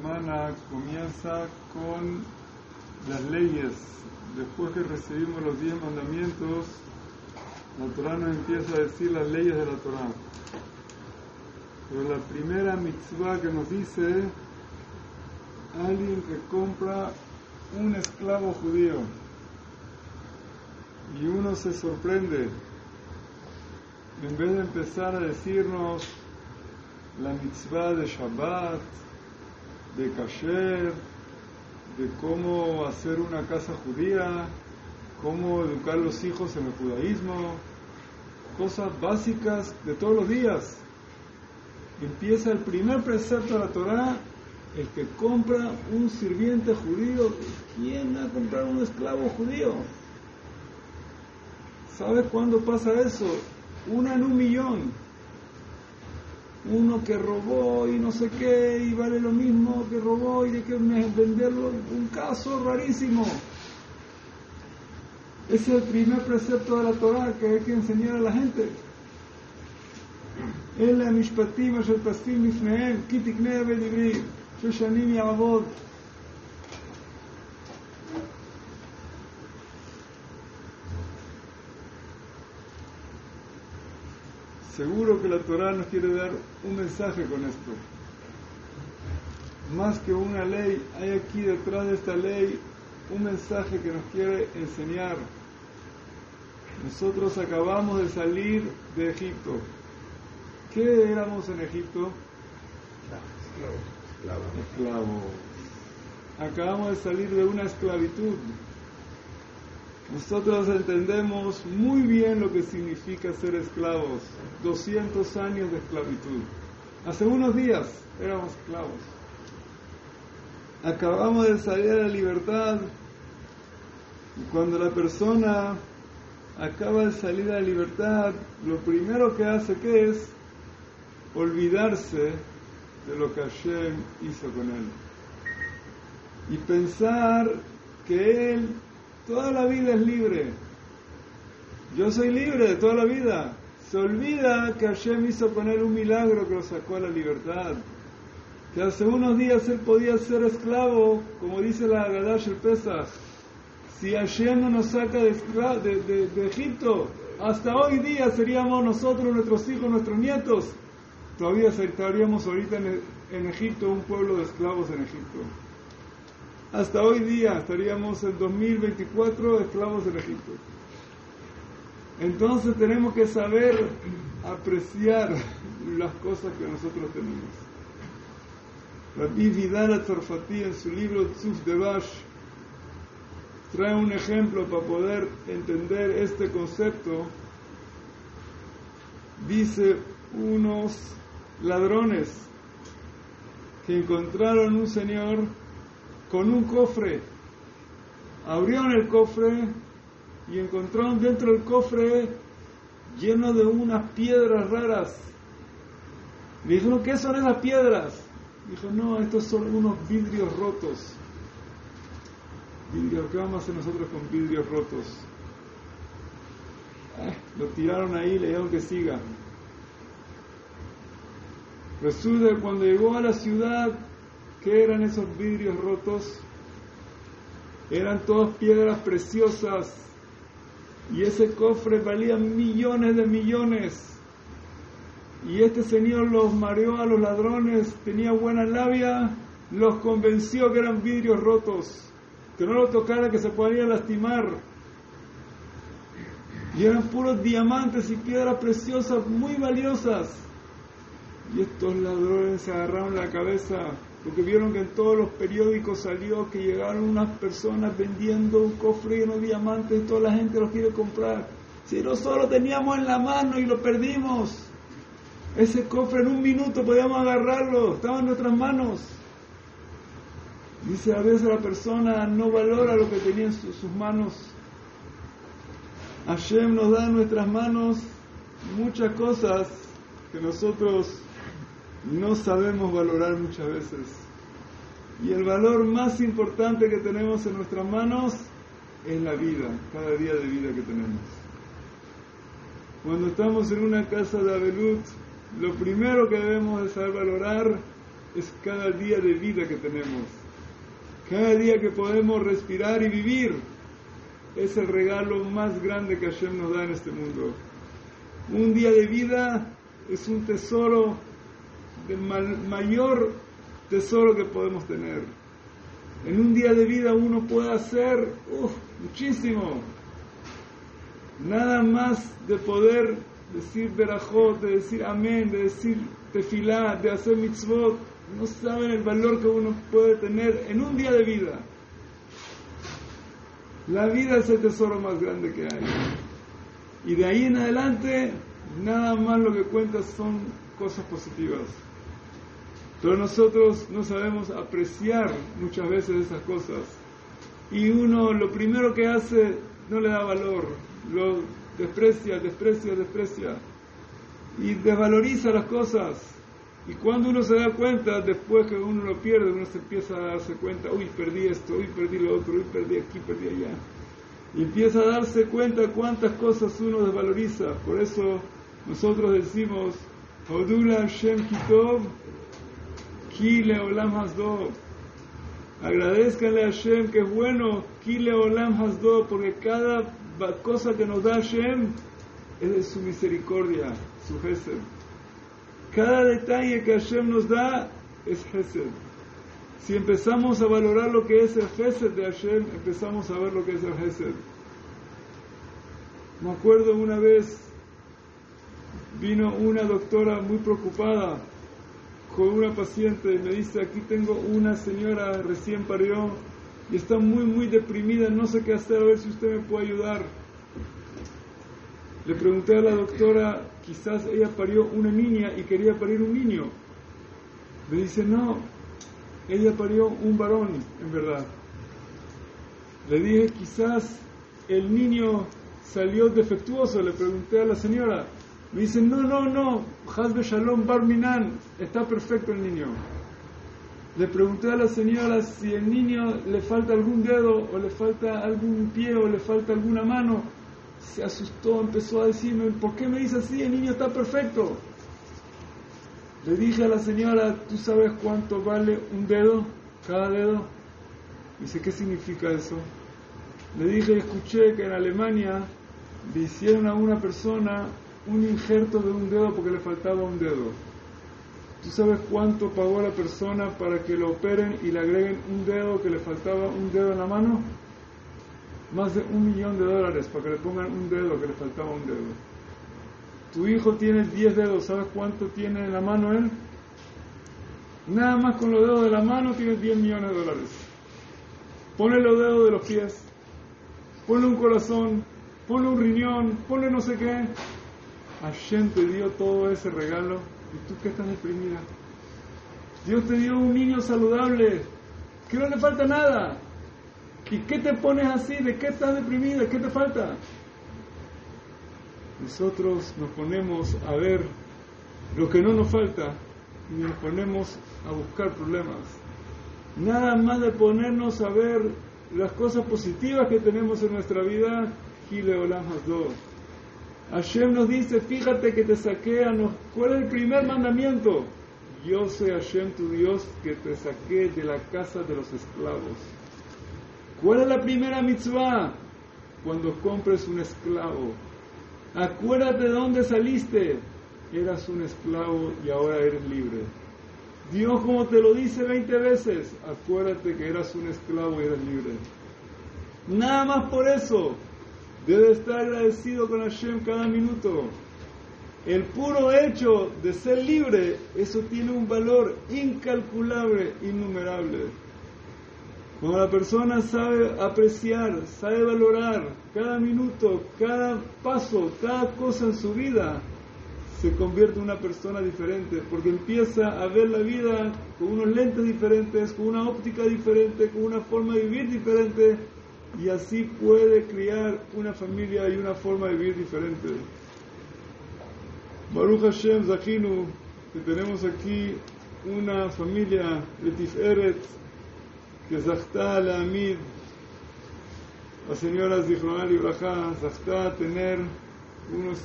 semana comienza con las leyes. Después que recibimos los diez mandamientos, la Torah nos empieza a decir las leyes de la Torah. Pero la primera mitzvah que nos dice, alguien que compra un esclavo judío y uno se sorprende, en vez de empezar a decirnos la mitzvah de Shabbat, de kasher, de cómo hacer una casa judía, cómo educar a los hijos en el judaísmo, cosas básicas de todos los días. Empieza el primer precepto de la Torah, el que compra un sirviente judío. ¿Quién va a comprar un esclavo judío? ¿Sabes cuándo pasa eso? Una en un millón uno que robó y no sé qué, y vale lo mismo que robó y de que venderlo, un caso rarísimo. Ese es el primer precepto de la Torah que hay que enseñar a la gente. אלה המשפטים אשר תשים לפניהם, כי תקנה ודברי, ששנים יעבוד. Seguro que la Torah nos quiere dar un mensaje con esto. Más que una ley, hay aquí detrás de esta ley un mensaje que nos quiere enseñar. Nosotros acabamos de salir de Egipto. ¿Qué éramos en Egipto? Esclavos. Esclavos. Acabamos de salir de una esclavitud. Nosotros entendemos muy bien lo que significa ser esclavos. 200 años de esclavitud. Hace unos días éramos esclavos. Acabamos de salir a la libertad. Y cuando la persona acaba de salir a la libertad, lo primero que hace que es olvidarse de lo que Hashem hizo con él. Y pensar que él toda la vida es libre. Yo soy libre de toda la vida. Se olvida que Hashem hizo con él un milagro que lo sacó a la libertad. Que hace unos días él podía ser esclavo, como dice la Agadash el Pesach. Si Hashem no nos saca de, de, Egipto, hasta hoy día seríamos nosotros, nuestros hijos, nuestros nietos. Todavía estaríamos ahorita en, en Egipto, un pueblo de esclavos en Egipto. Hasta hoy día estaríamos en 2024 esclavos en Egipto. Entonces tenemos que saber apreciar las cosas que nosotros tenemos. Rabbi Vidal Tzarfati en su libro Tzuf de Bash trae un ejemplo para poder entender este concepto. Dice unos ladrones que encontraron un señor con un cofre. Abrieron el cofre y encontraron dentro del cofre lleno de unas piedras raras. Le dijeron, ¿qué son esas piedras? Dijo, no, estos son unos vidrios rotos. Vidrios, ¿qué vamos a hacer nosotros con vidrios rotos? Eh, lo tiraron ahí le dijeron que siga. Resulta que cuando llegó a la ciudad, ¿qué eran esos vidrios rotos? Eran todas piedras preciosas y ese cofre valía millones de millones. Y este señor los mareó a los ladrones, tenía buena labia, los convenció que eran vidrios rotos, que no lo tocara, que se podían lastimar. Y eran puros diamantes y piedras preciosas, muy valiosas. Y estos ladrones se agarraron la cabeza porque vieron que en todos los periódicos salió que llegaron unas personas vendiendo un cofre lleno de diamantes y toda la gente los quiere comprar. Si nosotros teníamos en la mano y lo perdimos, ese cofre en un minuto podíamos agarrarlo, estaba en nuestras manos. Dice, a veces la persona no valora lo que tenía en sus manos. Hashem nos da en nuestras manos muchas cosas que nosotros no sabemos valorar muchas veces. Y el valor más importante que tenemos en nuestras manos es la vida, cada día de vida que tenemos. Cuando estamos en una casa de Abelut, lo primero que debemos de saber valorar es cada día de vida que tenemos. Cada día que podemos respirar y vivir es el regalo más grande que Hashem nos da en este mundo. Un día de vida es un tesoro, de mayor tesoro que podemos tener. En un día de vida uno puede hacer muchísimo. Nada más de poder decir verajot, de decir amén, de decir tefilá, de hacer mitzvot. No saben el valor que uno puede tener en un día de vida. La vida es el tesoro más grande que hay. Y de ahí en adelante, nada más lo que cuenta son cosas positivas. Pero nosotros no sabemos apreciar muchas veces esas cosas. Y uno lo primero que hace no le da valor, lo desprecia, desprecia, desprecia. Y desvaloriza las cosas. Y cuando uno se da cuenta, después que uno lo pierde, uno se empieza a darse cuenta, uy, perdí esto, uy, perdí lo otro, uy, perdí aquí, perdí allá. Y empieza a darse cuenta cuántas cosas uno desvaloriza. Por eso nosotros decimos, Odula Shem Kitov, Kile Olam Hasdo. Agradezcanle a Hashem que es bueno, Kile Olam Hasdo, porque cada cosa que nos da Hashem es de su misericordia, su gesed. Cada detalle que Hashem nos da es gesed. Si empezamos a valorar lo que es el gesed de Hashem, empezamos a ver lo que es el gesed. Me acuerdo una vez vino una doctora muy preocupada con una paciente me dice, aquí tengo una señora recién parió y está muy, muy deprimida, no sé qué hacer, a ver si usted me puede ayudar. Le pregunté a la doctora, quizás ella parió una niña y quería parir un niño. Me dice, no, ella parió un varón, en verdad. Le dije, quizás el niño salió defectuoso, le pregunté a la señora, me dicen, no, no, no, Hazbe Shalom Barminan, está perfecto el niño. Le pregunté a la señora si el niño le falta algún dedo, o le falta algún pie, o le falta alguna mano. Se asustó, empezó a decirme, ¿por qué me dice así? El niño está perfecto. Le dije a la señora, ¿tú sabes cuánto vale un dedo? Cada dedo. Dice, ¿qué significa eso? Le dije, escuché que en Alemania le hicieron a una persona un injerto de un dedo porque le faltaba un dedo. ¿Tú sabes cuánto pagó la persona para que lo operen y le agreguen un dedo que le faltaba un dedo en la mano? Más de un millón de dólares para que le pongan un dedo que le faltaba un dedo. Tu hijo tiene 10 dedos, ¿sabes cuánto tiene en la mano él? Nada más con los dedos de la mano tiene 10 millones de dólares. Ponle los dedos de los pies, ponle un corazón, ponle un riñón, ponle no sé qué, Hashem te dio todo ese regalo y tú que estás deprimida. Dios te dio un niño saludable, que no le falta nada. ¿Y qué te pones así? ¿De qué estás deprimida? ¿Qué te falta? Nosotros nos ponemos a ver lo que no nos falta y nos ponemos a buscar problemas. Nada más de ponernos a ver las cosas positivas que tenemos en nuestra vida, Gile Olam dos. Hashem nos dice, fíjate que te saqué a nos... ¿Cuál es el primer mandamiento? Yo soy Hashem tu Dios que te saqué de la casa de los esclavos. ¿Cuál es la primera mitzvah? Cuando compres un esclavo. Acuérdate de dónde saliste. Eras un esclavo y ahora eres libre. Dios como te lo dice 20 veces, acuérdate que eras un esclavo y eres libre. Nada más por eso, Debe estar agradecido con Hashem cada minuto. El puro hecho de ser libre, eso tiene un valor incalculable, innumerable. Cuando la persona sabe apreciar, sabe valorar cada minuto, cada paso, cada cosa en su vida, se convierte en una persona diferente, porque empieza a ver la vida con unos lentes diferentes, con una óptica diferente, con una forma de vivir diferente, y así puede criar una familia y una forma de vivir diferente. Baruch Hashem Zahinu, que tenemos aquí una familia de Tiferet que Zachta la Amid, la señora Zichronal Ibrahá, Zachta a tener unos